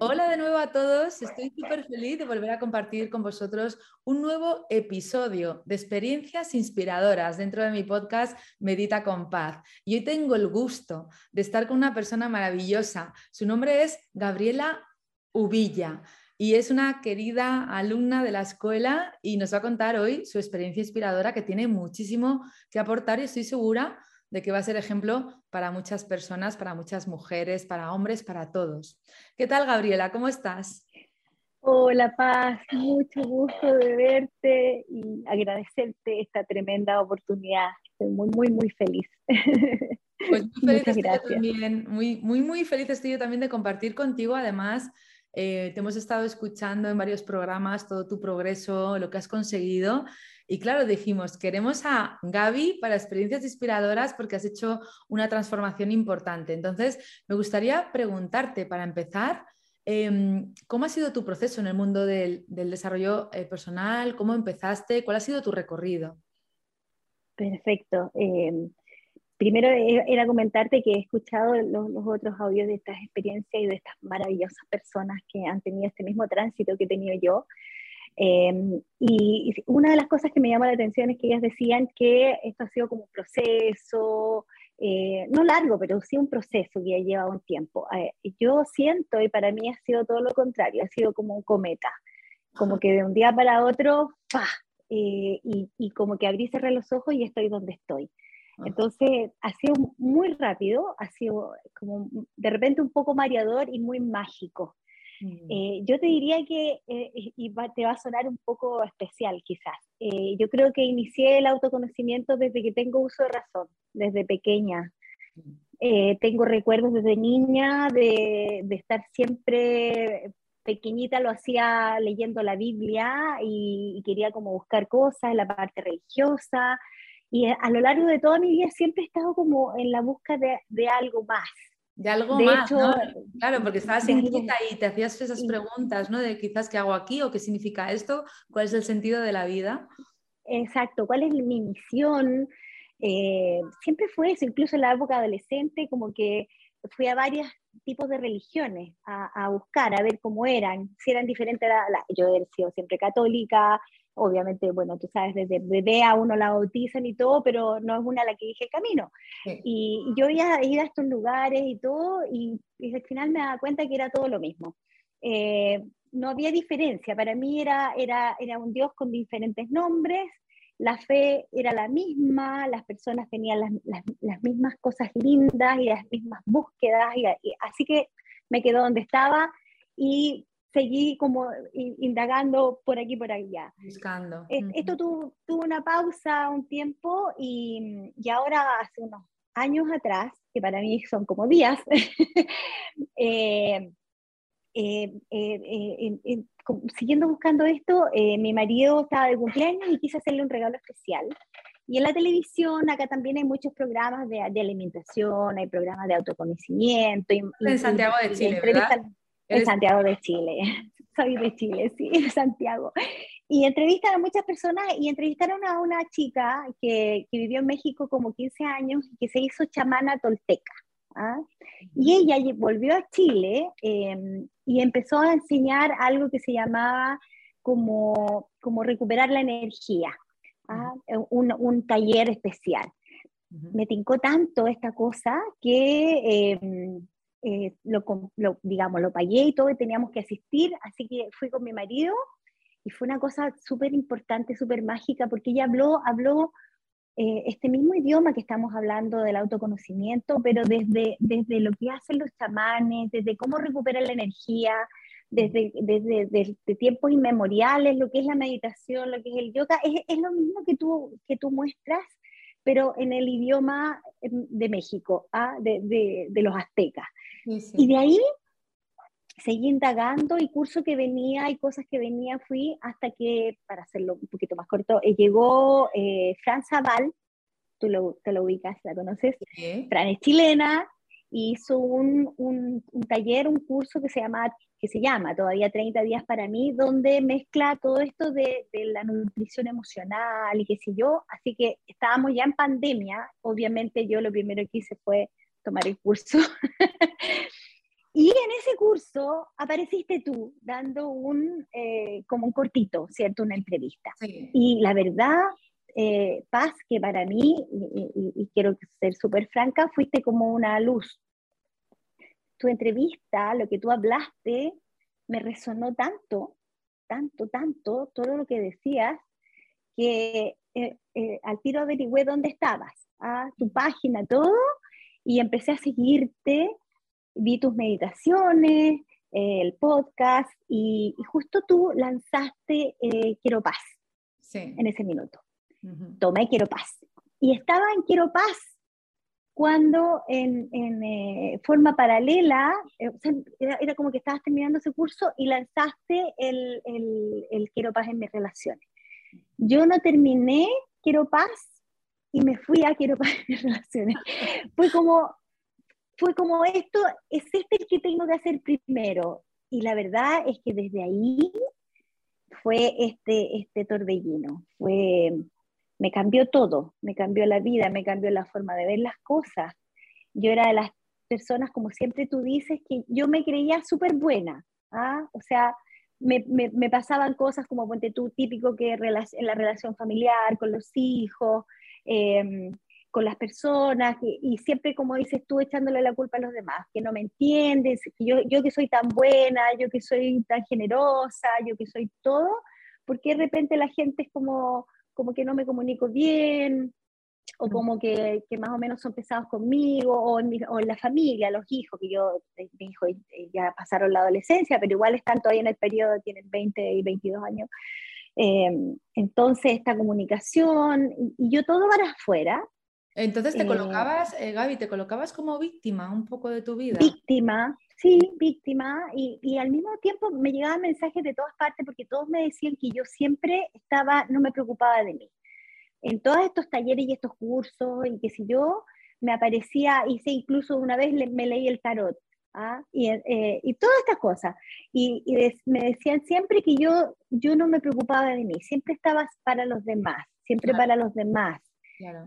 Hola de nuevo a todos, estoy súper feliz de volver a compartir con vosotros un nuevo episodio de experiencias inspiradoras dentro de mi podcast Medita con Paz. Y hoy tengo el gusto de estar con una persona maravillosa. Su nombre es Gabriela Ubilla y es una querida alumna de la escuela y nos va a contar hoy su experiencia inspiradora que tiene muchísimo que aportar y estoy segura de que va a ser ejemplo para muchas personas, para muchas mujeres, para hombres, para todos. ¿Qué tal, Gabriela? ¿Cómo estás? Hola Paz, mucho gusto de verte y agradecerte esta tremenda oportunidad. Estoy muy, muy, muy feliz. Pues muy feliz estoy yo también, muy, muy, muy feliz estoy yo también de compartir contigo. Además, eh, te hemos estado escuchando en varios programas todo tu progreso, lo que has conseguido y claro, dijimos, queremos a Gaby para experiencias inspiradoras porque has hecho una transformación importante. Entonces, me gustaría preguntarte para empezar, em, ¿cómo ha sido tu proceso en el mundo del, desarrollo eh, personal? ¿Cómo empezaste? ¿Cuál ha sido tu recorrido? Perfecto. Em, primero era comentarte que he escuchado los, los, otros audios de estas experiencias y de estas maravillosas personas que han tenido este mismo tránsito que he tenido yo. Em, y, una de las cosas que me llamó la atención es que ellas decían que esto ha sido como un proceso, eh, no largo, pero sí un proceso que ya lleva un tiempo. Eh, yo siento, y para mí ha sido todo lo contrario, ha sido como un cometa, como que de un día para otro, ¡pah! Eh, y, y, como que abrí y cerré los ojos y estoy donde estoy. Entonces ha sido muy rápido, ha sido como de repente un poco mareador y muy mágico. Mm. Eh, yo te diría que, eh, y te va a sonar un poco especial quizás, eh, yo creo que inicié el autoconocimiento desde que tengo uso de razón, desde pequeña. Mm. tengo recuerdos desde niña de, de, estar siempre pequeñita, lo hacía leyendo la Biblia y, quería como buscar cosas en la parte religiosa. Y a lo largo de toda mi vida siempre he estado como en la busca de, de algo más, de algo más, ¿no? Claro, porque estabas inquieta y te hacías esas preguntas, ¿no? De quizás qué hago aquí o qué significa esto, cuál es el sentido de la vida. Exacto, cuál es mi misión. Eh, siempre fue eso, incluso en la época adolescente, como que fui a varios tipos de religiones a, buscar, a ver cómo eran, si eran diferentes. La, yo he sido siempre católica, obviamente, bueno, tú sabes, desde bebé a uno la bautizan y todo, pero no es una a la que dije camino. Y, yo había ido a estos lugares y todo, y, al final me daba cuenta que era todo lo mismo. Eh, no había diferencia, para mí era, era, era un Dios con diferentes nombres, la fe era la misma, las personas tenían las, las, las mismas cosas lindas y las mismas búsquedas, y, así que me quedé donde estaba y seguí como indagando por aquí por allá. Buscando. Esto tuvo, tuvo, una pausa un tiempo y, y, ahora hace unos años atrás, que para mí son como días, eh, eh, eh, siguiendo buscando esto, mi marido estaba de cumpleaños y quise hacerle un regalo especial. Y en la televisión, acá también hay muchos programas de, de alimentación, hay programas de autoconocimiento. en Santiago de Chile, ¿verdad? En Santiago de Chile. Soy de Chile, sí, de Santiago. Y entrevistan a muchas personas y entrevistaron a una chica que, que vivió en México como 15 años y que se hizo chamana tolteca. ¿ah? Y ella volvió a Chile em, y empezó a enseñar algo que se llamaba como, como recuperar la energía, ¿ah? un, un, taller especial. Me tincó tanto esta cosa que em, eh, lo, digamos, lo pagué y todo y teníamos que asistir, así que fui con mi marido y fue una cosa súper importante, súper mágica, porque ella habló, habló eh, este mismo idioma que estamos hablando del autoconocimiento, pero desde, desde lo que hacen los chamanes, desde cómo recuperar la energía, desde, desde, desde, tiempos inmemoriales, lo que es la meditación, lo que es el yoga, es, es, lo mismo que tú, que tú muestras, pero en el idioma em, de México, ¿ah? de, de, los aztecas. Y de ahí seguí indagando y curso que venía y cosas que venía fui hasta que, para hacerlo un poquito más corto, eh, llegó eh, Fran Zaval, tú lo, te lo ubicas, la conoces, Fran es chilena, hizo un, un, un, taller, un curso que se llama, que se llama todavía 30 días para mí, donde mezcla todo esto de, de la nutrición emocional y qué sé yo, así que estábamos ya en pandemia, obviamente yo lo primero que hice fue tomar el curso Y en ese curso apareciste tú dando un, eh, como un cortito, ¿cierto? Una entrevista. Y la verdad, eh, Paz, que para mí, y, quiero ser súper franca, fuiste como una luz. Tu entrevista, lo que tú hablaste, me resonó tanto, tanto, tanto, todo lo que decías, que eh, al tiro averigüé dónde estabas, a tu página, todo, y empecé a seguirte vi tus meditaciones, eh, el podcast, y, justo tú lanzaste eh, Quiero Paz en ese minuto. Tomé Quiero Paz. Y estaba en Quiero Paz cuando en, eh, forma paralela, era, como que estabas terminando ese curso y lanzaste el, el, el Quiero Paz en mis relaciones. Yo no terminé Quiero Paz y me fui a Quiero en mis relaciones. Fue como, fue como esto, es este el que tengo que hacer primero. Y la verdad es que desde ahí fue este, este torbellino, fue, me cambió todo, me cambió la vida, me cambió la forma de ver las cosas. Yo era de las personas, como siempre tú dices, que yo me creía súper buena, ¿ah? o sea, me, me, me, pasaban cosas como, ponte tú, típico que en la relación familiar, con los hijos, eh, con las personas y, siempre, como dices tú, echándole la culpa a los demás, que no me entiendes, que yo, yo que soy tan buena, yo que soy tan generosa, yo que soy todo, porque de repente la gente es como, como que no me comunico bien, o como que, que, más o menos son pesados conmigo, o en, o en, la familia, los hijos, que yo, eh, mis hijos eh, ya pasaron la adolescencia, pero igual están todavía en el periodo, tienen 20 y 22 años. Eh, entonces, esta comunicación, y, y yo todo para afuera, entonces te eh, colocabas, eh, Gaby, te colocabas como víctima un poco de tu vida. Víctima, sí, víctima, y, y, al mismo tiempo me llegaban mensajes de todas partes porque todos me decían que yo siempre estaba, no me preocupaba de mí. En todos estos talleres y estos cursos, y que si yo me aparecía, hice incluso una vez me leí el tarot, ¿ah? y, eh, y, todas estas cosas. Y, y me decían siempre que yo, yo no me preocupaba de mí, siempre estaba para los demás, siempre para los demás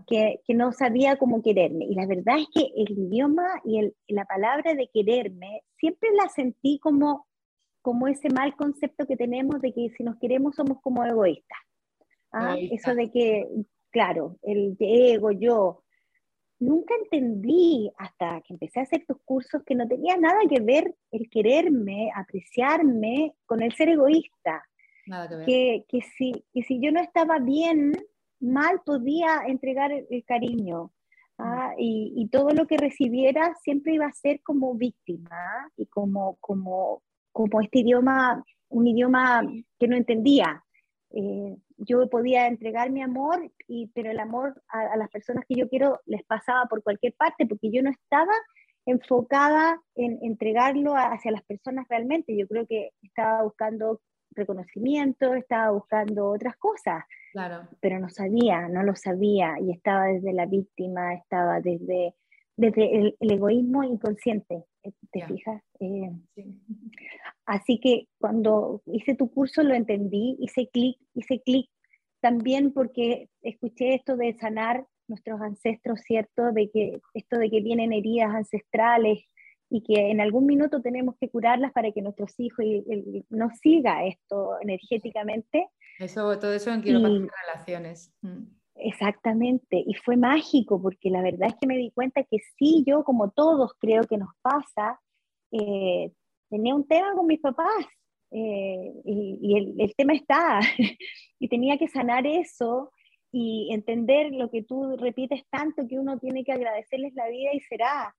que, que, no sabía cómo quererme. Y la verdad es que el idioma y el, la palabra de quererme siempre la sentí como, como ese mal concepto que tenemos de que si nos queremos somos como egoístas. ¿ah? Eso de que, claro, el ego, yo. Nunca entendí hasta que empecé a hacer tus cursos que no tenía nada que ver el quererme, apreciarme con el ser egoísta. Nada que, ver. que, que, si, que si yo no estaba bien mal podía entregar el, cariño. ¿ah? Y, todo lo que recibiera siempre iba a ser como víctima y como, como, como este idioma, un idioma que no entendía. Eh, yo podía entregar mi amor, y, pero el amor a, las personas que yo quiero les pasaba por cualquier parte porque yo no estaba enfocada en entregarlo hacia las personas realmente. Yo creo que estaba buscando reconocimiento, estaba buscando otras cosas. Claro. Pero no sabía, no lo sabía y estaba desde la víctima, estaba desde, desde el, egoísmo inconsciente, eh, ¿te fijas? Eh, así que cuando hice tu curso lo entendí, hice clic, hice clic también porque escuché esto de sanar nuestros ancestros, ¿cierto? De que esto de que vienen heridas ancestrales y que en algún minuto tenemos que curarlas para que nuestros hijos no siga esto energéticamente. Eso, todo eso en quiero relaciones. Mm. Exactamente, y fue mágico porque la verdad es que me di cuenta que sí, yo como todos creo que nos pasa, eh, tenía un tema con mis papás eh, y, el, tema está, y tenía que sanar eso y entender lo que tú repites tanto que uno tiene que agradecerles la vida y será.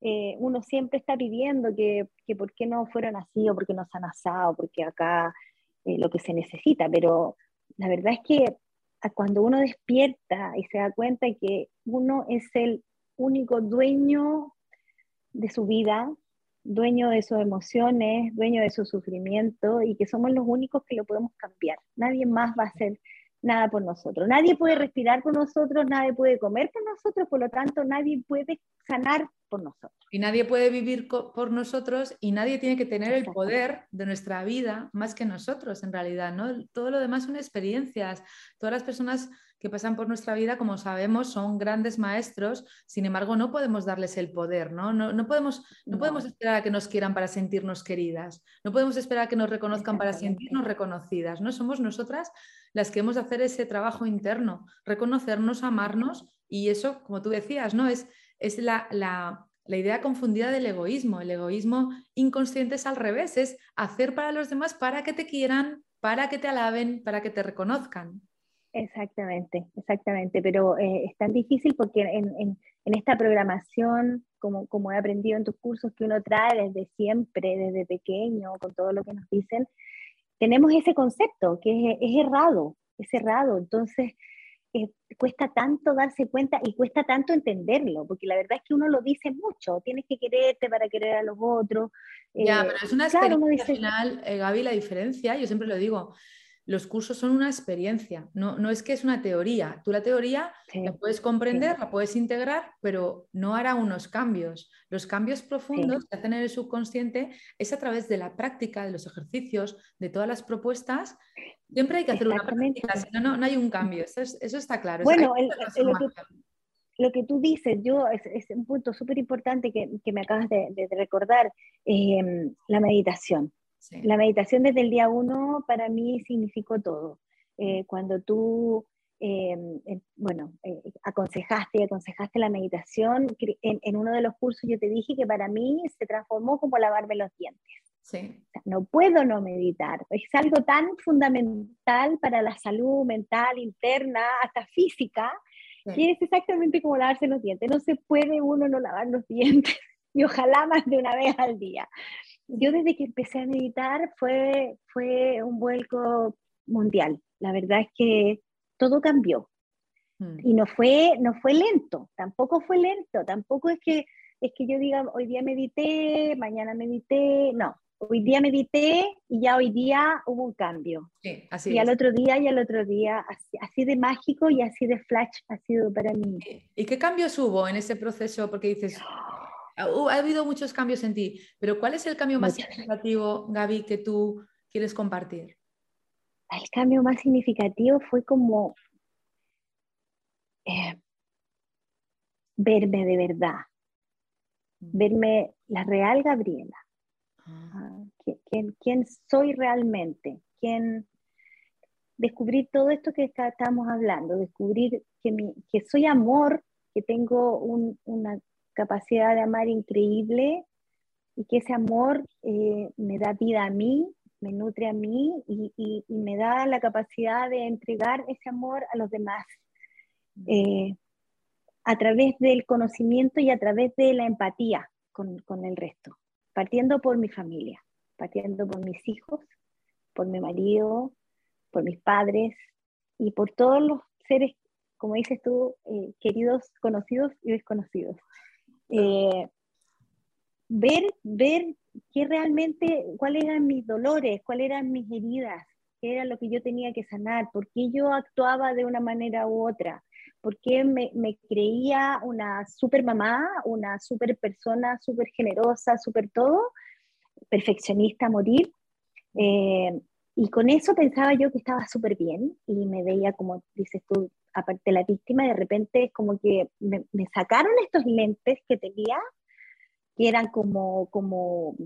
Eh, uno siempre está pidiendo que, que, por qué no fueron así o por qué no se han asado, porque acá eh, lo que se necesita, pero la verdad es que cuando uno despierta y se da cuenta que uno es el único dueño de su vida, dueño de sus emociones, dueño de su sufrimiento y que somos los únicos que lo podemos cambiar. Nadie más va a hacer nada por nosotros. Nadie puede respirar por nosotros, nadie puede comer por nosotros, por lo tanto nadie puede sanar por nosotros. Y nadie puede vivir por nosotros y nadie tiene que tener el poder de nuestra vida más que nosotros en realidad, ¿no? Todo lo demás son experiencias. Todas las personas que pasan por nuestra vida, como sabemos, son grandes maestros, sin embargo, no podemos darles el poder, ¿no? No, podemos, no, podemos esperar a que nos quieran para sentirnos queridas, no podemos esperar a que nos reconozcan para sentirnos reconocidas, ¿no? Somos nosotras las que hemos de hacer ese trabajo interno, reconocernos, amarnos, y eso, como tú decías, ¿no? Es, es la, la, la idea confundida del egoísmo. El egoísmo inconsciente es al revés, es hacer para los demás para que te quieran, para que te alaben, para que te reconozcan. Exactamente, exactamente, pero eh, es tan difícil porque en, esta programación, como, como, he aprendido en tus cursos que uno trae desde siempre, desde pequeño, con todo lo que nos dicen, tenemos ese concepto que es, errado, es errado, entonces eh, cuesta tanto darse cuenta y cuesta tanto entenderlo, porque la verdad es que uno lo dice mucho, tienes que quererte para querer a los otros. ya, eh, pero es una experiencia final, Gaby, la diferencia, yo siempre lo digo, los cursos son una experiencia, no, no es que es una teoría. Tú la teoría la puedes comprender, la puedes integrar, pero no hará unos cambios. Los cambios profundos que hacen en el subconsciente es a través de la práctica, de los ejercicios, de todas las propuestas. Siempre hay que hacer una práctica, si no, no, hay un cambio. Eso, está claro. Bueno, lo, que, tú dices, yo es, un punto súper importante que, me acabas de, recordar, em, la meditación. La meditación desde el día uno para mí significó todo. Eh, cuando tú, eh, bueno, eh, aconsejaste aconsejaste la meditación, en, uno de los cursos yo te dije que para mí se transformó como lavarme los dientes. Sí. no puedo no meditar. Es algo tan fundamental para la salud mental, interna, hasta física, que es exactamente como lavarse los dientes. No se puede uno no lavar los dientes, y ojalá más de una vez al día yo desde que empecé a meditar fue, fue un vuelco mundial. La verdad es que todo cambió. Mm. Y no fue, no fue lento, tampoco fue lento, tampoco es que, es que yo diga, hoy día medité, mañana medité, no. Hoy día medité y ya hoy día hubo un cambio. Sí, así y al otro día y al otro día, así, de mágico y así de flash ha sido para mí. ¿Y qué cambios hubo en ese proceso? Porque dices, ha habido muchos cambios en ti, pero ¿cuál es el cambio más significativo, Gaby, que tú quieres compartir? El cambio más significativo fue como eh, verme de verdad, mm. verme la real Gabriela, ah. Ah, ¿Quién, soy realmente, quién descubrir todo esto que estamos hablando, descubrir que, que soy amor, que tengo una capacidad de amar increíble y que ese amor eh, me da vida a mí, me nutre a mí y, me da la capacidad de entregar ese amor a los demás eh, a través del conocimiento y a través de la empatía con, el resto, partiendo por mi familia, partiendo por mis hijos, por mi marido, por mis padres y por todos los seres, como dices tú, eh, queridos, conocidos y desconocidos. Eh, ver, ver qué realmente, cuáles eran mis dolores, cuáles eran mis heridas, qué era lo que yo tenía que sanar, por qué yo actuaba de una manera u otra, por qué me, me creía una super mamá, una super persona, súper generosa, súper todo, perfeccionista a morir. Eh, y con eso pensaba yo que estaba súper bien y me veía, como dices tú, aparte de la víctima, de repente es como que me, sacaron estos lentes que tenía, que eran como, como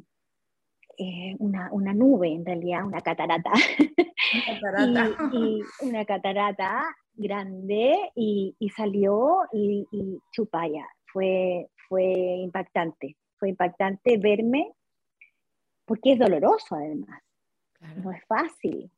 eh, una, una, nube en realidad, una catarata. Una catarata. y, una catarata grande y, y salió y, y, chupaya. Fue, fue impactante, fue impactante verme, porque es doloroso además, No es fácil.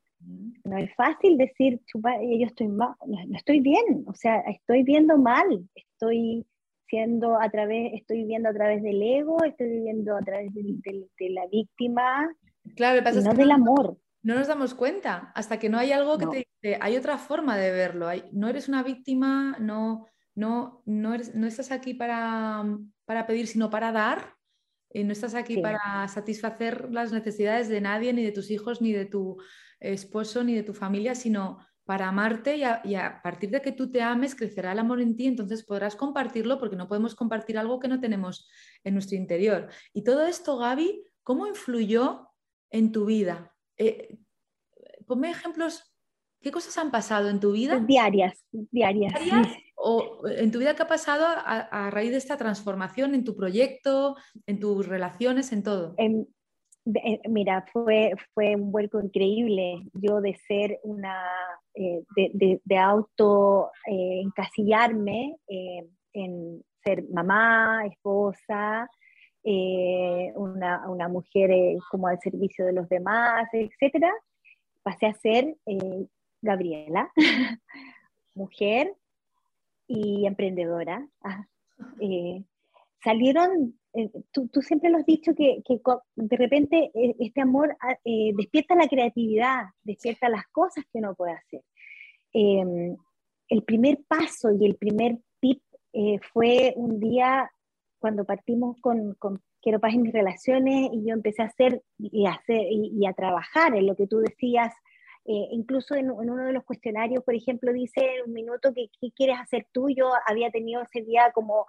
No es fácil decir, chupa, yo estoy mal, no, estoy bien, o sea, estoy viendo mal, estoy siendo a través, estoy viviendo a través del ego, estoy viviendo a través de, la víctima, claro, pasa no del amor. No nos damos cuenta hasta que no hay algo que te dice, hay otra forma de verlo, no eres una víctima, no, no, no, eres, no estás aquí para, para pedir, sino para dar, y no estás aquí para satisfacer las necesidades de nadie, ni de tus hijos, ni de tu esposo, ni de tu familia, sino para amarte y a, partir de que tú te ames, crecerá el amor en ti, entonces podrás compartirlo porque no podemos compartir algo que no tenemos en nuestro interior. Y todo esto, Gaby, ¿cómo influyó en tu vida? Eh, ponme ejemplos, ¿qué cosas han pasado en tu vida? Diarias, diarias. ¿O en tu vida qué ha pasado a, raíz de esta transformación en tu proyecto, en tus relaciones, en todo? Eh, mira, fue, fue un vuelco increíble. Yo de ser una, eh, de, auto eh, encasillarme en ser mamá, esposa, una, una, mujer como al servicio de los demás, etcétera, pasé a ser Gabriela, mujer y emprendedora. Ah, salieron eh, tú, siempre lo has dicho que, de repente eh, este amor ah, eh, despierta la creatividad, despierta las cosas que uno puede hacer. Em, el primer paso y el primer tip fue un día cuando partimos con, con Quiero paz en mis relaciones y yo empecé a hacer y a, hacer, y, a trabajar en lo que tú decías. Incluso en, uno de los cuestionarios, por ejemplo, dice un minuto que qué quieres hacer tú. Yo había tenido ese día como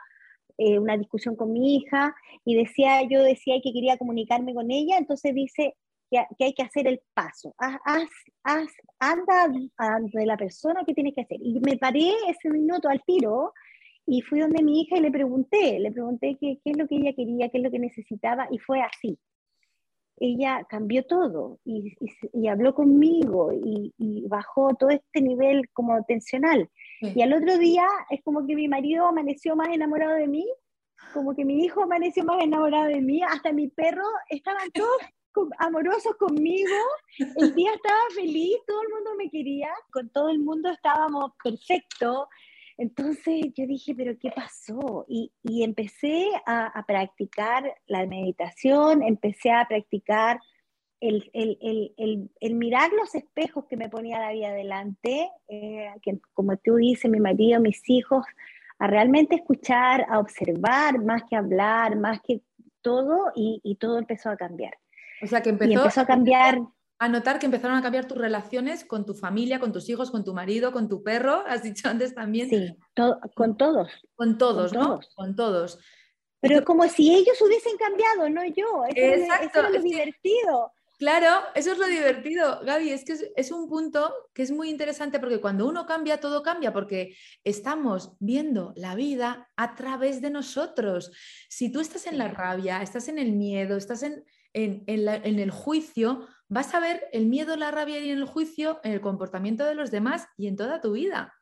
eh, una discusión con mi hija y decía, yo decía que quería comunicarme con ella, entonces dice que, que hay que hacer el paso, haz, haz, anda de la persona que tienes que hacer. Y me paré ese minuto al tiro y fui donde mi hija y le pregunté, le pregunté qué, qué es lo que ella quería, qué es lo que necesitaba y fue así ella cambió todo y, y, habló conmigo y, y, bajó todo este nivel como tensional. Y al otro día es como que mi marido amaneció más enamorado de mí, como que mi hijo amaneció más enamorado de mí, hasta mi perro, estaban todos amorosos conmigo, el día estaba feliz, todo el mundo me quería, con todo el mundo estábamos perfectos. Entonces yo dije, pero ¿qué pasó? Y, y empecé a, a, practicar la meditación, empecé a practicar el, el, el, el, mirar los espejos que me ponía la vida adelante, eh, que como tú dices, mi marido, mis hijos, a realmente escuchar, a observar, más que hablar, más que todo, y, y todo empezó a cambiar. O sea, que empezó, a cambiar. A notar que empezaron a cambiar tus relaciones con tu familia, con tus hijos, con tu marido, con tu perro, has dicho antes también. Sí, con todos. Con todos, ¿no? Con todos. Pero como si ellos hubiesen cambiado, no yo. Exacto. es lo divertido. Claro, eso es lo divertido, Gaby, es que es, un punto que es muy interesante porque cuando uno cambia, todo cambia, porque estamos viendo la vida a través de nosotros. Si tú estás en la rabia, estás en el miedo, estás en, en, el juicio, vas a ver el miedo, la rabia y el juicio en el comportamiento de los demás y en toda tu vida.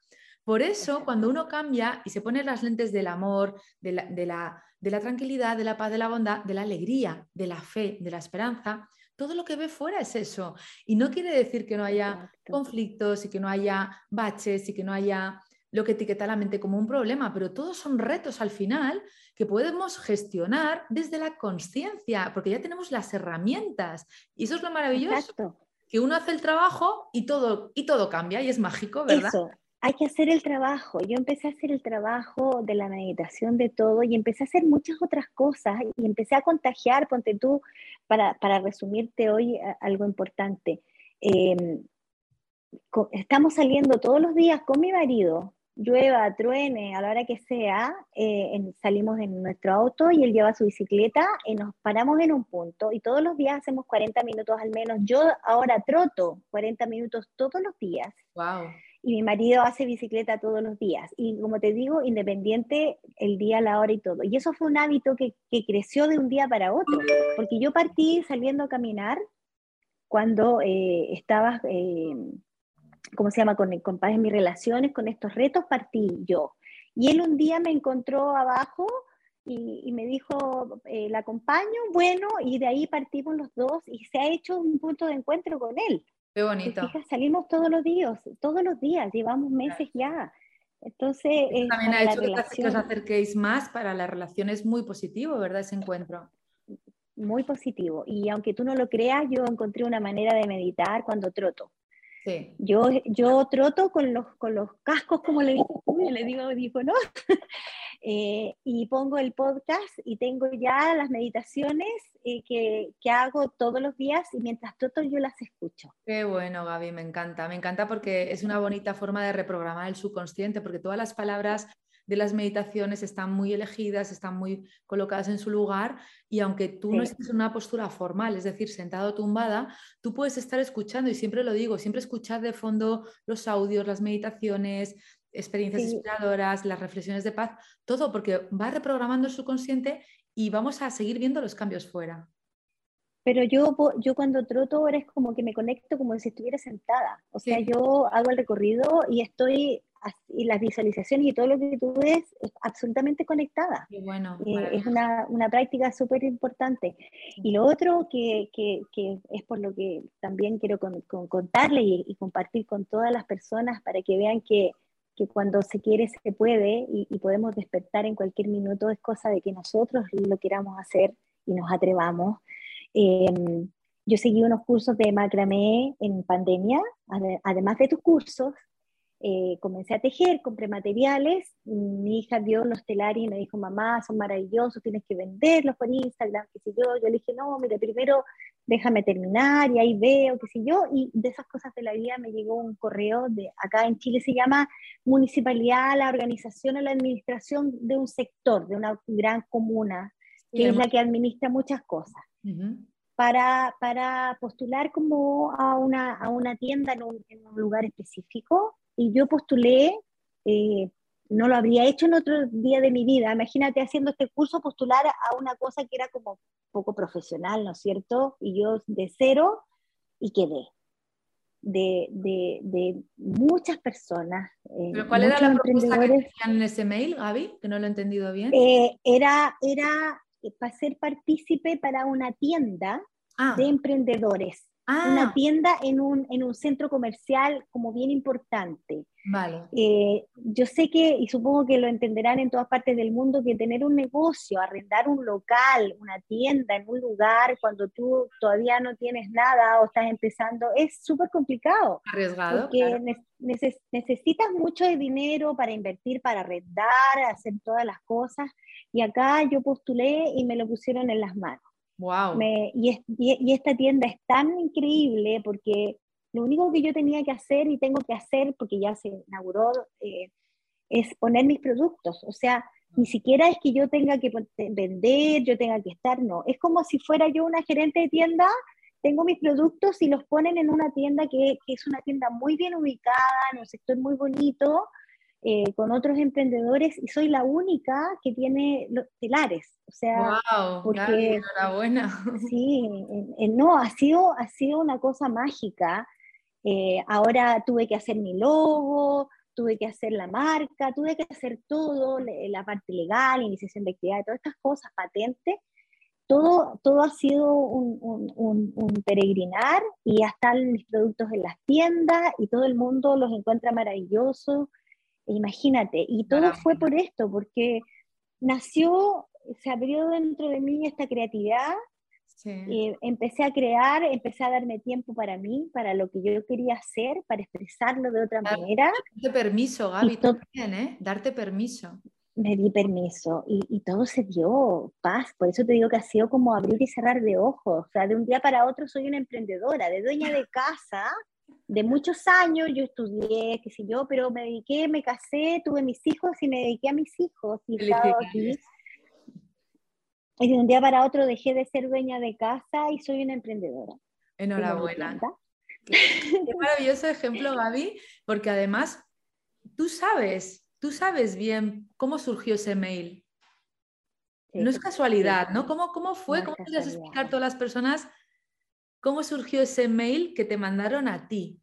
Por eso, cuando uno cambia y se pone las lentes del amor, de la, de la tranquilidad, de la paz, de la bondad, de la alegría, de la fe, de la esperanza, todo lo que ve fuera es eso. Y no quiere decir que no haya conflictos y que no haya baches y que no haya lo que etiqueta la mente como un problema, pero todos son retos al final que podemos gestionar desde la conciencia, porque ya tenemos las herramientas. Y eso es lo maravilloso. Que uno hace el trabajo y todo, y todo cambia y es mágico, ¿verdad? hay que hacer el trabajo. Yo empecé a hacer el trabajo de la meditación, de todo, y empecé a hacer muchas otras cosas, y empecé a contagiar, ponte tú, para, para resumirte hoy algo importante. Em, estamos saliendo todos los días con mi marido, llueva, truene, a la hora que sea, eh, salimos en nuestro auto y él lleva su bicicleta y nos paramos en un punto y todos los días hacemos 40 minutos al menos. Yo ahora troto 40 minutos todos los días. Wow y mi marido hace bicicleta todos los días. Y como te digo, independiente el día, la hora y todo. Y eso fue un hábito que, que creció de un día para otro, porque yo partí saliendo a caminar cuando eh, estaba, eh, ¿cómo se llama?, con, con en mis relaciones, con estos retos, partí yo. Y él un día me encontró abajo y, me dijo, eh, ¿la acompaño? Bueno, y de ahí partimos los dos y se ha hecho un punto de encuentro con él. Qué bonito. salimos todos los días, todos los días, llevamos meses ya. Entonces, también ha hecho que os acerquéis más para la relación, es muy positivo, ¿verdad? Ese encuentro. Muy positivo. Y aunque tú no lo creas, yo encontré una manera de meditar cuando troto. Yo, yo troto con los, con los cascos, como le digo, le digo, ¿no? Eh, y pongo el podcast y tengo ya las meditaciones eh, que, que, hago todos los días y mientras troto yo las escucho. Qué bueno, Gaby, me encanta. Me encanta porque es una bonita forma de reprogramar el subconsciente, porque todas las palabras de las meditaciones están muy elegidas, están muy colocadas en su lugar y aunque tú no estés en una postura formal, es decir, sentado o tumbada, tú puedes estar escuchando y siempre lo digo, siempre escuchar de fondo los audios, las meditaciones, experiencias inspiradoras, las reflexiones de paz, todo porque va reprogramando el subconsciente y vamos a seguir viendo los cambios fuera. Pero yo, yo cuando troto ahora es como que me conecto como si estuviera sentada. O sea, yo hago el recorrido y estoy y las visualizaciones y todo lo que tú ves es absolutamente conectada. bueno, eh, es una, una práctica súper importante. Y lo otro que, que, que, es por lo que también quiero con, contarle y, compartir con todas las personas para que vean que, que cuando se quiere se puede y, podemos despertar en cualquier minuto, es cosa de que nosotros lo queramos hacer y nos atrevamos. Em, yo seguí unos cursos de macramé en pandemia, además de tus cursos, eh, comencé a tejer, compré materiales, mi hija vio los telares y me dijo, mamá, son maravillosos, tienes que venderlos por Instagram, qué sé yo, yo le dije, no, mira, primero déjame terminar y ahí veo, qué sé yo, y de esas cosas de la vida me llegó un correo de, acá en Chile se llama Municipalidad, la organización o la administración de un sector, de una gran comuna, que es la que administra muchas cosas. Para, para, postular como a una, a una tienda en un, en un lugar específico y yo postulé, eh, no lo habría hecho en otro día de mi vida. Imagínate haciendo este curso postular a una cosa que era como poco profesional, ¿no es cierto? Y yo de cero y quedé. De, de, de muchas personas. Eh, ¿Pero cuál era la propuesta que tenían en ese mail, Gaby? Que no lo he entendido bien. Eh, era, era para ser partícipe para una tienda ah. de emprendedores. Una ah. tienda en un, en un, centro comercial como bien importante. Vale. Eh, yo sé que, y supongo que lo entenderán en todas partes del mundo, que tener un negocio, arrendar un local, una tienda en un lugar cuando tú todavía no tienes nada o estás empezando, es súper complicado. Arriesgado. Porque necesitas mucho de dinero para invertir, para arrendar, hacer todas las cosas. Y acá yo postulé y me lo pusieron en las manos. Wow. y, y, esta tienda es tan increíble porque lo único que yo tenía que hacer y tengo que hacer, porque ya se inauguró, eh, es poner mis productos. O sea, ni siquiera es que yo tenga que vender, yo tenga que estar, no. Es como si fuera yo una gerente de tienda, tengo mis productos y los ponen en una tienda que, que es una tienda muy bien ubicada, en un sector muy bonito, eh, con otros emprendedores y soy la única que tiene los telares. O sea, wow, porque, enhorabuena. Sí, no, ha sido, ha sido una cosa mágica. Eh, ahora tuve que hacer mi logo, tuve que hacer la marca, tuve que hacer todo, la parte legal, iniciación de actividad, todas estas cosas, patentes. Todo, todo ha sido un, un, un, peregrinar y ya están mis productos en las tiendas y todo el mundo los encuentra maravillosos Imagínate, y todo fue por esto, porque nació, se abrió dentro de mí esta creatividad, eh, empecé a crear, empecé a darme tiempo para mí, para lo que yo quería hacer, para expresarlo de otra manera. Darte permiso, Gaby, también, ¿eh? Darte permiso. Me di permiso y, y, todo se dio paz, por eso te digo que ha sido como abrir y cerrar de ojos, o sea, de un día para otro soy una emprendedora, de dueña de casa, de muchos años, yo estudié, qué sé yo, pero me dediqué, me casé, tuve mis hijos y me dediqué a mis hijos y aquí. Y de un día para otro dejé de ser dueña de casa y soy una emprendedora. Enhorabuena. Qué maravilloso ejemplo, Gaby, porque además tú sabes, tú sabes bien cómo surgió ese mail. no es casualidad, ¿no? ¿Cómo, cómo fue? ¿Cómo podrías explicar a todas las personas ¿Cómo surgió ese mail que te mandaron a ti?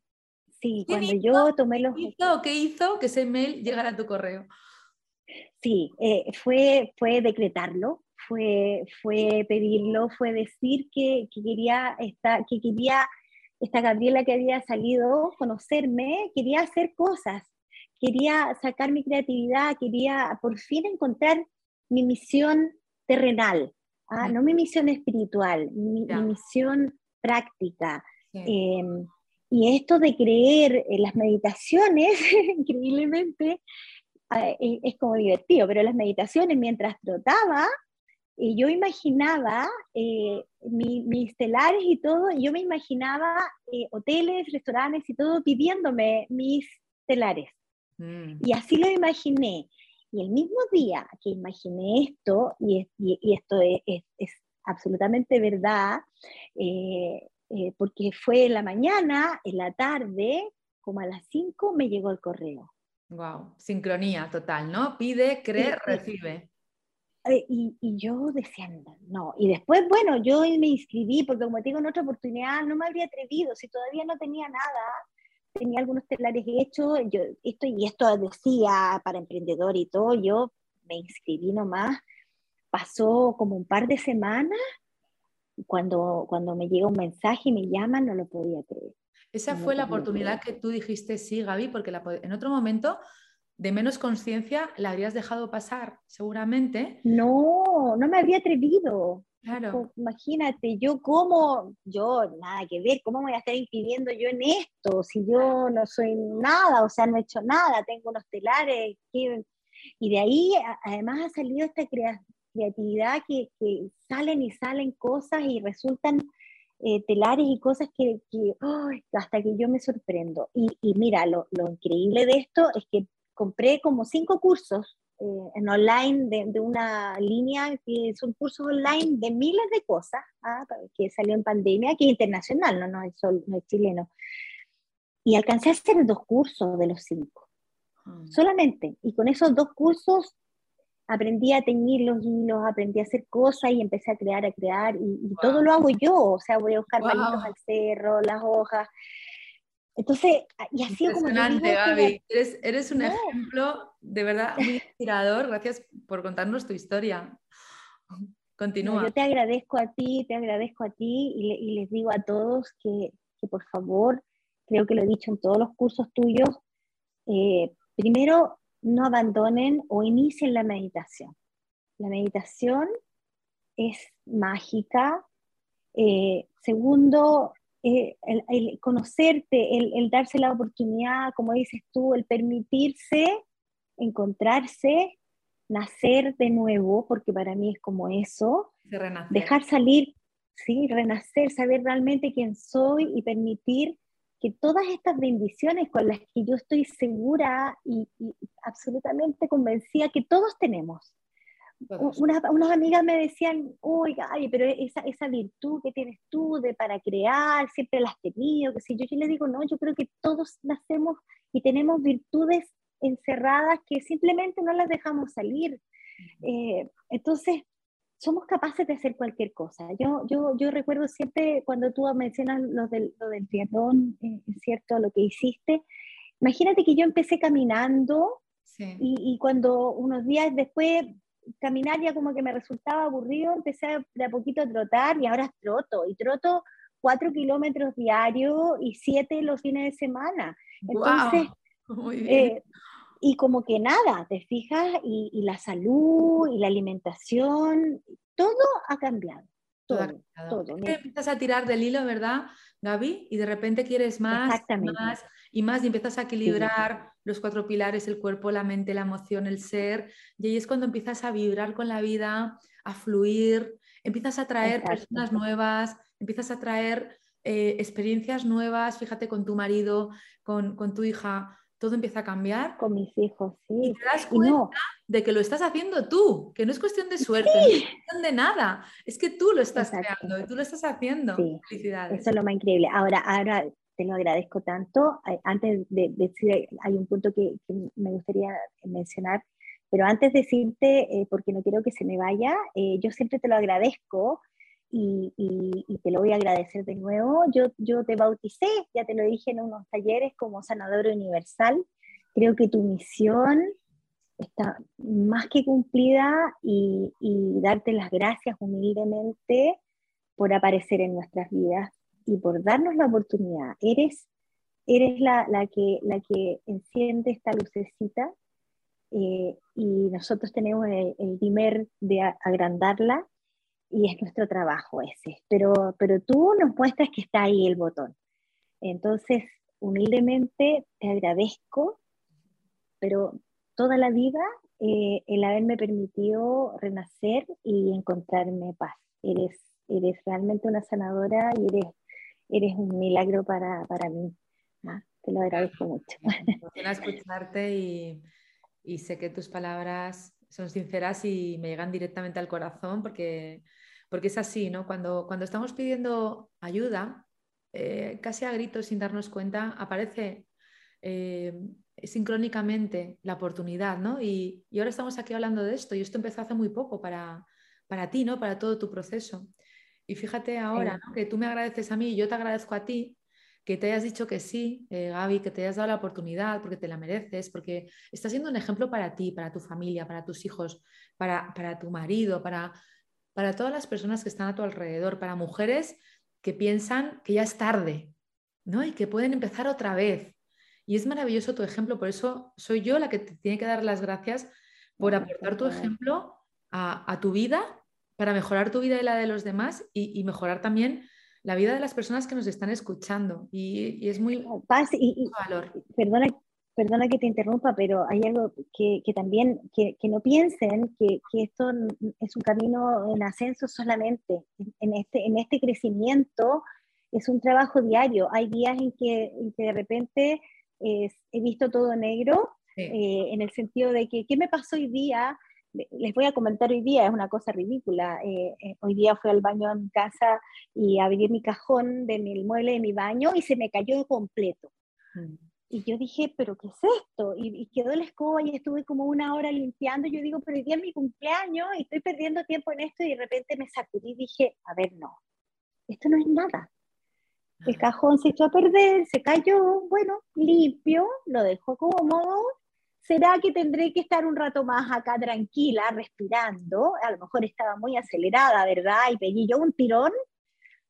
Sí, cuando yo tomé los... ¿Qué hizo, ¿Qué hizo que ese mail llegara a tu correo? Sí, eh, fue, fue decretarlo, fue, fue pedirlo, fue decir que, que, quería esta, que quería esta Gabriela que había salido, conocerme, quería hacer cosas, quería sacar mi creatividad, quería por fin encontrar mi misión terrenal, ¿ah? no mi misión espiritual, mi, misión práctica. Em, y esto de creer en las meditaciones, increíblemente, e, es, como divertido, pero las meditaciones mientras trotaba, y yo imaginaba eh, mis telares y todo, yo me imaginaba eh, hoteles, restaurantes y todo pidiéndome mis telares. Mm. Y así lo imaginé. Y el mismo día que imaginé esto, y, y, esto es, es, absolutamente verdad, eh, porque fue en la mañana, en la tarde, como a las 5 me llegó el correo. Wow, sincronía total, ¿no? Pide, cree, recibe. Eh, y, y, yo decía, no. Y después, bueno, yo me inscribí porque como tengo en otra oportunidad, no me habría atrevido, si todavía no tenía nada, tenía algunos telares hechos, yo, esto y esto decía para emprendedor y todo, yo me inscribí nomás, pasó como un par de semanas, cuando, cuando me llega un mensaje y me llaman, no lo podía creer. Esa fue la oportunidad que tú dijiste sí, Gaby, porque en otro momento de menos conciencia la habrías dejado pasar, seguramente. No, no me había atrevido. Claro. Imagínate, yo como, yo nada que ver, ¿cómo me voy a estar inscribiendo yo en esto? Si yo no soy nada, o sea, no he hecho nada, tengo unos telares. Y de ahí además ha salido esta creatividad que, salen y salen cosas y resultan eh, telares y cosas que, hasta que yo me sorprendo. Y, mira, lo, lo increíble de esto es que compré como cinco cursos eh, en online de, una línea que son cursos online de miles de cosas, ¿ah? que salió en pandemia, que es internacional, no, no, es, no es chileno. Y alcancé a hacer dos cursos de los cinco, ah. solamente. Y con esos dos cursos aprendí a teñir los hilos, aprendí a hacer cosas y empecé a crear, a crear. Y, todo lo hago yo, o sea, voy a buscar palitos al cerro, las hojas. Entonces, y así como... Gaby. Eres, eres, un ejemplo de verdad muy inspirador. Gracias por contarnos tu historia. Continúa. yo te agradezco a ti, te agradezco a ti y, les digo a todos que, que, por favor, creo que lo he dicho en todos los cursos tuyos, eh, primero no abandonen o inicien la meditación. La meditación es mágica. Eh, segundo, eh, el, conocerte, el, darse la oportunidad, como dices tú, el permitirse encontrarse, nacer de nuevo, porque para mí es como eso, dejar salir, sí, renacer, saber realmente quién soy y permitir que todas estas bendiciones con las que yo estoy segura y absolutamente convencida que todos tenemos, unas, unas, amigas me decían, oiga, pero esa, esa virtud que tienes tú de para crear, siempre la has tenido, que si yo, yo le digo, no, yo creo que todos nacemos y tenemos virtudes encerradas que simplemente no las dejamos salir. Eh, entonces, somos capaces de hacer cualquier cosa. Yo, yo, yo recuerdo siempre cuando tú mencionas lo del, lo del triatlón, eh, cierto, lo que hiciste, imagínate que yo empecé caminando y, y, cuando unos días después caminar ya como que me resultaba aburrido, empecé de a poquito a trotar y ahora troto, y troto cuatro kilómetros diarios y siete los fines de semana. Entonces, eh, y como que nada, te fijas, y, y, la salud y la alimentación, todo ha cambiado. Todo, todo. empiezas a tirar del hilo, ¿verdad, Gaby? Y de repente quieres más, más y más, y empiezas a equilibrar los cuatro pilares, el cuerpo, la mente, la emoción, el ser, y ahí es cuando empiezas a vibrar con la vida, a fluir, empiezas a traer personas nuevas, empiezas a traer eh, experiencias nuevas, fíjate con tu marido, con, con tu hija, todo empieza a cambiar. Con mis hijos, sí. Y te das cuenta de que lo estás haciendo tú, que no es cuestión de suerte, no es cuestión de nada, es que tú lo estás creando y tú lo estás haciendo. Felicidades. Eso es lo más increíble. Ahora, ahora te lo agradezco tanto. Antes de, decir, hay un punto que, me gustaría mencionar, pero antes de decirte, eh, porque no quiero que se me vaya, eh, yo siempre te lo agradezco y, te lo voy a agradecer de nuevo. Yo, yo te bauticé, ya te lo dije en unos talleres como sanador universal. Creo que tu misión está más que cumplida y, darte las gracias humildemente por aparecer en nuestras vidas y por darnos la oportunidad. Eres, eres la, que, la que enciende esta lucecita eh, y nosotros tenemos el, el de agrandarla y es nuestro trabajo ese. Pero, pero tú nos muestras que está ahí el botón. Entonces, humildemente te agradezco, pero toda la vida eh, el haberme permitido renacer y encontrarme paz. Eres, eres realmente una sanadora y eres, eres un milagro para, para mí. ¿ah? Te lo agradezco mucho. Me escucharte y, y sé que tus palabras son sinceras y me llegan directamente al corazón porque, porque es así, ¿no? Cuando, cuando estamos pidiendo ayuda, eh, casi a gritos sin darnos cuenta, aparece eh, sincrónicamente la oportunidad, ¿no? Y, ahora estamos aquí hablando de esto y esto empezó hace muy poco para, para ti, ¿no? Para todo tu proceso. Y fíjate ahora, Que tú me agradeces a mí y yo te agradezco a ti que te hayas dicho que sí, eh, Gaby, que te hayas dado la oportunidad porque te la mereces, porque estás siendo un ejemplo para ti, para tu familia, para tus hijos, para, para tu marido, para, para todas las personas que están a tu alrededor, para mujeres que piensan que ya es tarde, ¿no? Y que pueden empezar otra vez, y es maravilloso tu ejemplo, por eso soy yo la que te tiene que dar las gracias por aportar tu ejemplo a, tu vida para mejorar tu vida y la de los demás y, mejorar también la vida de las personas que nos están escuchando. Y, es muy... Paz, y, valor. Perdona, perdona que te interrumpa, pero hay algo que, también, que, no piensen que, esto es un camino en ascenso solamente. En, este, en este crecimiento es un trabajo diario. Hay días en que, en que de repente he visto todo negro, eh, en el sentido de que, ¿qué me pasó hoy día? Les voy a comentar hoy día, es una cosa ridícula. Eh, eh, hoy día fui al baño en mi casa y abrí mi cajón de mi mueble de mi baño y se me cayó completo. Mm. Y yo dije, ¿pero qué es esto? Y, quedó la escoba y estuve como una hora limpiando. Yo digo, pero hoy día es mi cumpleaños y estoy perdiendo tiempo en esto. Y de repente me sacudí y dije, a ver, no, esto no es nada. El cajón se echó a perder, se cayó, bueno, limpio, lo dejó cómodo. ¿Será que tendré que estar un rato más acá tranquila, respirando? A lo mejor estaba muy acelerada, ¿verdad? Y pedí yo un tirón.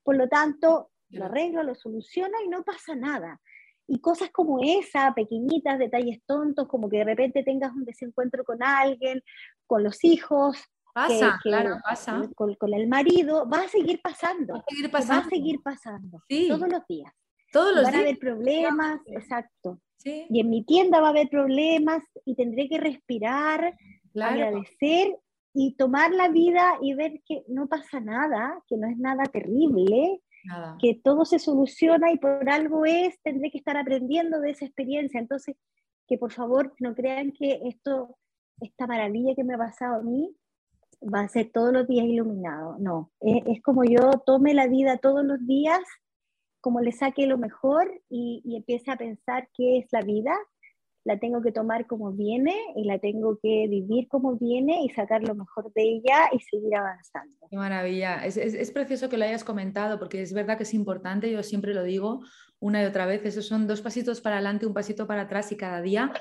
Por lo tanto, lo arreglo, lo soluciono y no pasa nada. Y cosas como esa, pequeñitas, detalles tontos, como que de repente tengas un desencuentro con alguien, con los hijos, Pasa, claro, pasa. Con, el marido, va a seguir pasando. Va a seguir pasando. Va a seguir pasando. Todos los días. Todos los Van a haber problemas, exacto. Y en mi tienda va a haber problemas y tendré que respirar, agradecer y tomar la vida y ver que no pasa nada, que no es nada terrible, que todo se soluciona y por algo es, tendré que estar aprendiendo de esa experiencia. Entonces, que por favor no crean que esto, esta maravilla que me ha pasado a mí, va a ser todos los días iluminado. No, es, como yo tome la vida todos los días, como le saque lo mejor y, y empiece a pensar qué es la vida. La tengo que tomar como viene y la tengo que vivir como viene y sacar lo mejor de ella y seguir avanzando. Qué maravilla. Es, es, es precioso que lo hayas comentado porque es verdad que es importante, yo siempre lo digo una y otra vez, esos son dos pasitos para adelante, un pasito para atrás y cada día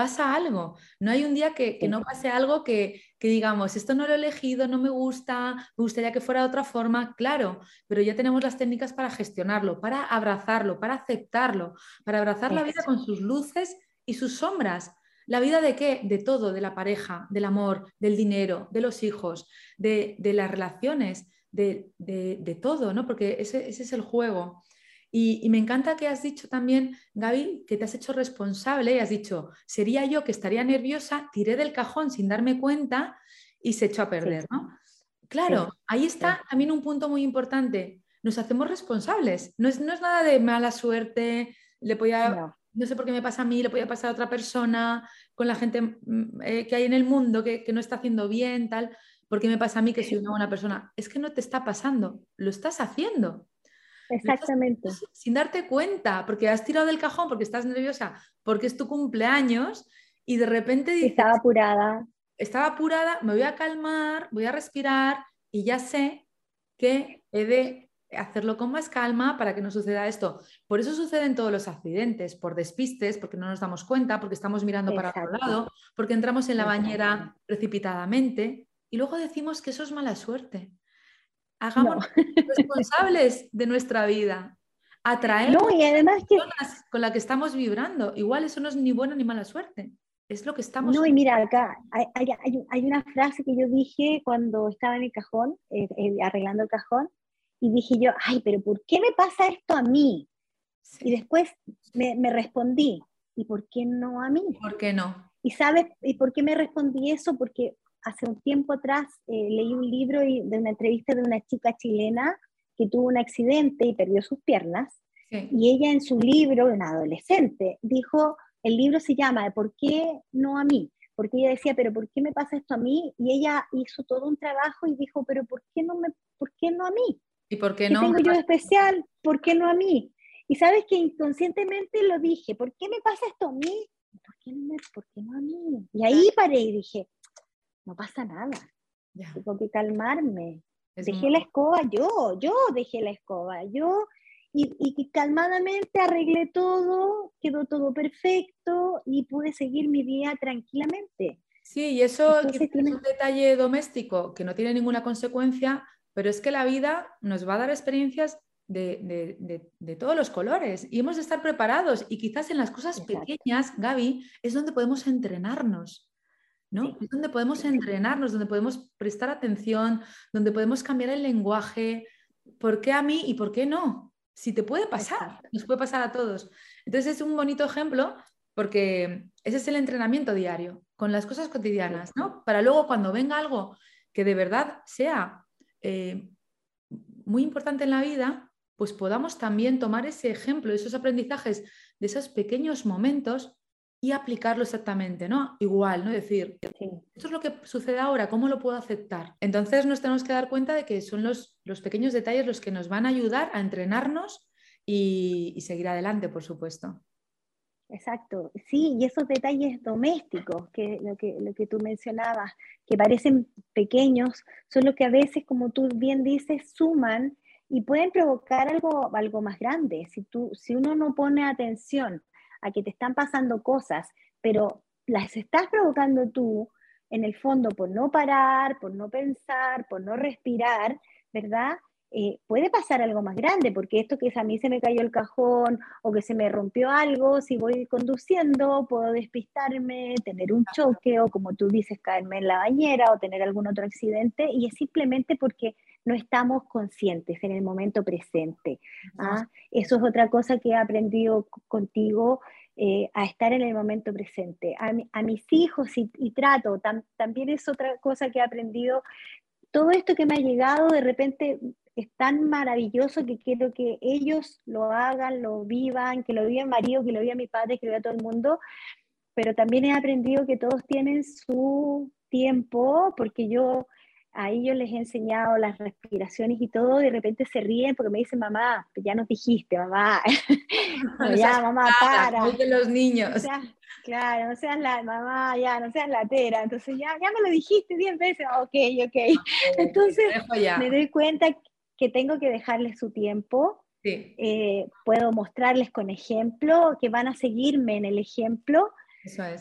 pasa algo. No hay un día que, no pase algo que, digamos, esto no lo he elegido, no me gusta, me gustaría que fuera de otra forma, claro, pero ya tenemos las técnicas para gestionarlo, para abrazarlo, para aceptarlo, para abrazar la vida con sus luces y sus sombras. ¿La vida de qué? De todo, de la pareja, del amor, del dinero, de los hijos, de, las relaciones, de, todo, ¿no? Porque ese, ese es el juego. Y, me encanta que has dicho también, Gaby, que te has hecho responsable y has dicho, sería yo que estaría nerviosa, tiré del cajón sin darme cuenta y se echó a perder, ¿no? Claro, ahí está también un punto muy importante. Nos hacemos responsables. No es, no es nada de mala suerte, le podía, no. sé por qué me pasa a mí, le podía pasar a otra persona, con la gente mm, eh, que hay en el mundo que, que no está haciendo bien, tal. ¿Por qué me pasa a mí que soy una buena persona? Es que no te está pasando, lo estás haciendo. Exactamente. Sin darte cuenta, porque has tirado del cajón, porque estás nerviosa, porque es tu cumpleaños y de repente dices, Estaba apurada. Estaba apurada, me voy a calmar, voy a respirar y ya sé que he de hacerlo con más calma para que no suceda esto. Por eso suceden todos los accidentes, por despistes, porque no nos damos cuenta, porque estamos mirando para otro lado, porque entramos en la bañera precipitadamente y luego decimos que eso es mala suerte. Hagamos responsables de nuestra vida. Atraemos no, y además que... personas con las que estamos vibrando. Igual eso no es ni buena ni mala suerte. Es lo que estamos. No, y mira, acá hay, hay, una frase que yo dije cuando estaba en el cajón, eh, eh, arreglando el cajón, y dije yo, ay, pero ¿por qué me pasa esto a mí? Y después me, me, respondí, ¿y por qué no a mí? ¿Por qué no? Y sabes, ¿y por qué me respondí eso? Porque hace un tiempo atrás eh, leí un libro de una entrevista de una chica chilena que tuvo un accidente y perdió sus piernas. Y ella en su libro, una adolescente, dijo, el libro se llama ¿Por qué no a mí? Porque ella decía, pero ¿por qué me pasa esto a mí? Y ella hizo todo un trabajo y dijo, pero ¿por qué no, me, por qué no a mí? ¿Y por qué no? tengo yo especial? ¿Por qué no a mí? Y sabes que inconscientemente lo dije, ¿por qué me pasa esto a mí? ¿Por qué no, ¿por qué no a mí? Y ahí paré y dije, no pasa nada. Tengo que calmarme. dejé la escoba yo, yo dejé la escoba, yo, y, y, calmadamente arreglé todo, quedó todo perfecto y pude seguir mi día tranquilamente. Sí, y eso es un detalle doméstico que no tiene ninguna consecuencia, pero es que la vida nos va a dar experiencias de, de, de, todos los colores y hemos de estar preparados y quizás en las cosas pequeñas, Gaby, es donde podemos entrenarnos. ¿No? Es donde podemos entrenarnos, donde podemos prestar atención, donde podemos cambiar el lenguaje. ¿Por qué a mí y por qué no? Si te puede pasar, nos puede pasar a todos. Entonces es un bonito ejemplo porque ese es el entrenamiento diario, con las cosas cotidianas, ¿no? Para luego cuando venga algo que de verdad sea eh, muy importante en la vida, pues podamos también tomar ese ejemplo, esos aprendizajes de esos pequeños momentos y aplicarlo exactamente, ¿no? Igual, ¿no? Decir, esto es lo que sucede ahora, ¿cómo lo puedo aceptar? Entonces nos tenemos que dar cuenta de que son los, los pequeños detalles los que nos van a ayudar a entrenarnos y, seguir adelante, por supuesto. Exacto, sí, y esos detalles domésticos, que lo, que lo que tú mencionabas, que parecen pequeños, son los que a veces, como tú bien dices, suman y pueden provocar algo, algo más grande. Si, tú, si uno no pone atención a que te están pasando cosas, pero las estás provocando tú, en el fondo, por no parar, por no pensar, por no respirar, ¿verdad? Eh, puede pasar algo más grande, porque esto que a mí se me cayó el cajón o que se me rompió algo, si voy conduciendo, puedo despistarme, tener un choque o como tú dices, caerme en la bañera o tener algún otro accidente, y es simplemente porque no estamos conscientes en el momento presente. ¿ah? Eso es otra cosa que he aprendido contigo, eh, a estar en el momento presente. A, mis hijos y, trato, también es otra cosa que he aprendido. Todo esto que me ha llegado de repente es tan maravilloso que quiero que ellos lo hagan, lo vivan, que lo viva mi marido, que lo viva mi padre, que lo viva todo el mundo, pero también he aprendido que todos tienen su tiempo, porque yo ahí yo les he enseñado las respiraciones y todo, de repente se ríen porque me dicen, mamá, ya nos dijiste, mamá, ya, mamá, para. de los niños. claro, no seas la mamá, ya, no seas latera. Entonces, ya, ya me lo dijiste diez veces, ok, ok. Entonces, me doy cuenta que tengo que dejarles su tiempo. Eh, puedo mostrarles con ejemplo, que van a seguirme en el ejemplo,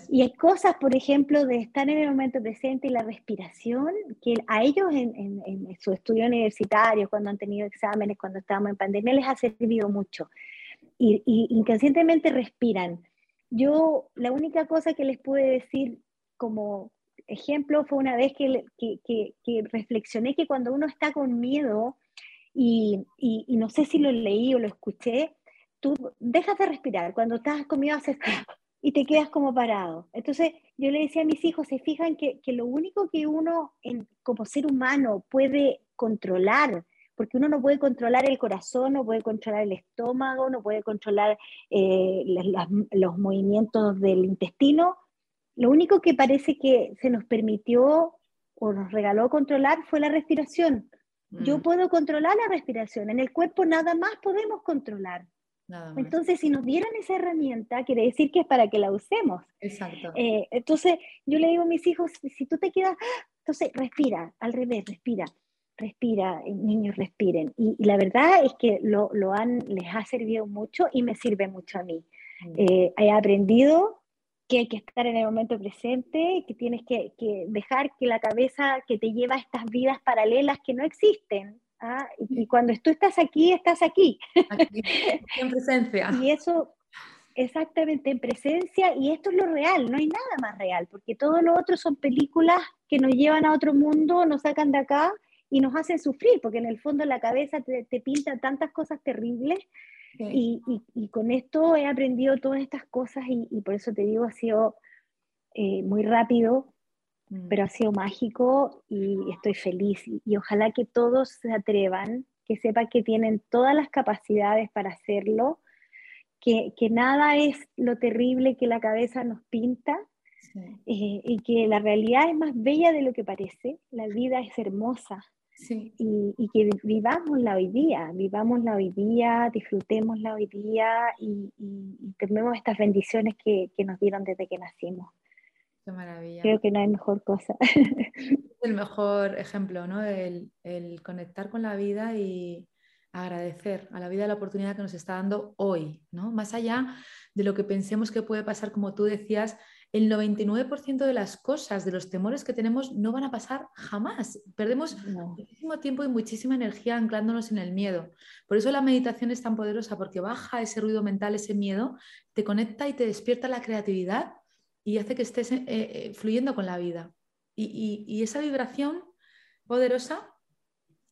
y hay cosas, por ejemplo, de estar en el momento presente y la respiración, que a ellos en, su estudio universitario, cuando han tenido exámenes, cuando estábamos en pandemia, les ha servido mucho. Y, inconscientemente respiran. Yo, la única cosa que les pude decir como ejemplo fue una vez que, que, reflexioné que cuando uno está con miedo, y, y, no sé si lo leí o lo escuché, tú dejas de respirar. Cuando estás con miedo haces y te quedas como parado. Entonces yo le decía a mis hijos, se fijan que, que lo único que uno en, como ser humano puede controlar, porque uno no puede controlar el corazón, no puede controlar el estómago, no puede controlar eh, los movimientos del intestino, lo único que parece que se nos permitió o nos regaló controlar fue la respiración. Yo mm. puedo controlar la respiración, en el cuerpo nada más podemos controlar. Entonces, si nos dieran esa herramienta, quiere decir que es para que la usemos. Exacto. Eh, entonces, yo le digo a mis hijos, si tú te quedas, entonces respira, al revés, respira. respira, eh, niños respiren. Y, la verdad es que lo, lo, han, les ha servido mucho y me sirve mucho a mí. Mm. Eh, he aprendido que hay que estar en el momento presente, que tienes que, que, dejar que la cabeza que te lleva a estas vidas paralelas que no existen. ¿Ah? Y, cuando tú estás aquí, estás aquí. aquí en presencia. y eso, exactamente, en presencia, y esto es lo real, no hay nada más real, porque todo lo otro son películas que nos llevan a otro mundo, nos sacan de acá y nos hacen sufrir, porque en el fondo la cabeza te, pinta tantas cosas terribles. Y, con esto he aprendido todas estas cosas y, por eso te digo, ha sido eh, muy rápido. Pero ha sido mágico y estoy feliz. Y, ojalá que todos se atrevan, que sepan que tienen todas las capacidades para hacerlo, que, que nada es lo terrible que la cabeza nos pinta, eh, y que la realidad es más bella de lo que parece, la vida es hermosa, y, que vivamos la hoy día, vivamos la hoy día, disfrutemos la hoy día y, y, tomemos estas bendiciones que, que, nos dieron desde que nacimos. Qué maravilla. Creo que no hay mejor cosa. el mejor ejemplo, ¿no? El, el, conectar con la vida y agradecer a la vida la oportunidad que nos está dando hoy, ¿no? Más allá de lo que pensemos que puede pasar, como tú decías, el 99% de las cosas, de los temores que tenemos, no van a pasar jamás. Perdemos muchísimo tiempo y muchísima energía anclándonos en el miedo. Por eso la meditación es tan poderosa, porque baja ese ruido mental, ese miedo, te conecta y te despierta la creatividad y hace que estés eh, eh, fluyendo con la vida. Y, esa vibración poderosa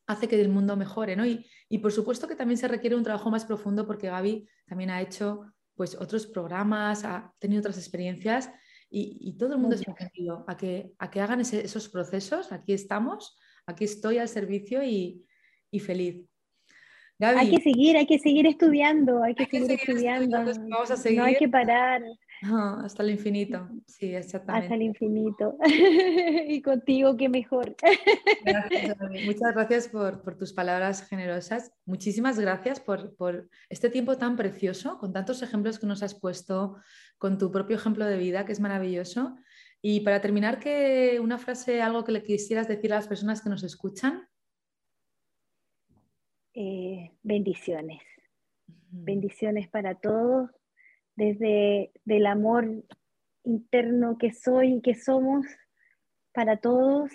hace que el mundo mejore, ¿no? Y, y, por supuesto que también se requiere un trabajo más profundo porque Gaby también ha hecho pues otros programas, ha tenido otras experiencias y, todo el mundo es bienvenido a que, a que hagan esos procesos. Aquí estamos, aquí estoy al servicio y, feliz. hay que seguir, hay que seguir estudiando, hay que, seguir, estudiando. Vamos a seguir. No hay que parar. Hasta el infinito, sí, exactamente. Hasta el infinito. y contigo, qué mejor. Muchas gracias por, tus palabras generosas. Muchísimas gracias por, por, este tiempo tan precioso, con tantos ejemplos que nos has puesto, con tu propio ejemplo de vida, que es maravilloso. Y para terminar, que una frase, algo que le quisieras decir a las personas que nos escuchan. Eh, bendiciones. Bendiciones para todos desde el amor interno que soy y que somos para todos,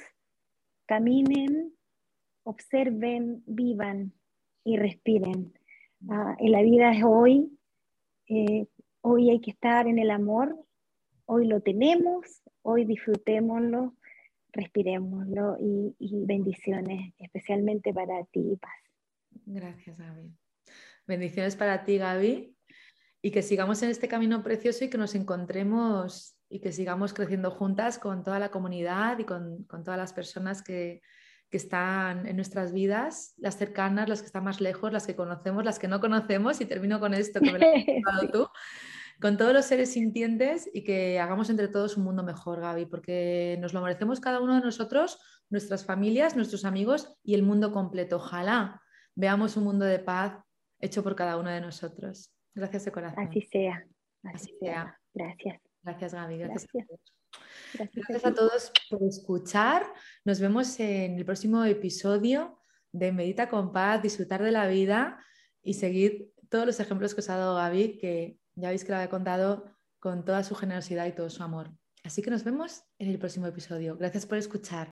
caminen, observen, vivan y respiren. Ah, en la vida es hoy, eh, hoy hay que estar en el amor, hoy lo tenemos, hoy disfrutémoslo, respirémoslo y, y bendiciones, especialmente para ti, Paz. Gracias, Gaby. Bendiciones para ti, Gaby y que sigamos en este camino precioso y que nos encontremos y que sigamos creciendo juntas con toda la comunidad y con, todas las personas que, están en nuestras vidas, las cercanas, las que están más lejos, las que conocemos, las que no conocemos, y termino con esto que me lo has tú, con todos los seres sintientes y que hagamos entre todos un mundo mejor, Gaby, porque nos lo merecemos cada uno de nosotros, nuestras familias, nuestros amigos y el mundo completo. Ojalá veamos un mundo de paz hecho por cada uno de nosotros. Gracias de corazón. Así sea. Así, sea. Gracias. Gracias, Gaby. Gracias. Gracias. a todos por escuchar. Nos vemos en el próximo episodio de Medita con Paz, disfrutar de la vida y seguir todos los ejemplos que os ha dado Gaby, que ya veis que lo ha contado con toda su generosidad y todo su amor. Así que nos vemos en el próximo episodio. Gracias por escuchar.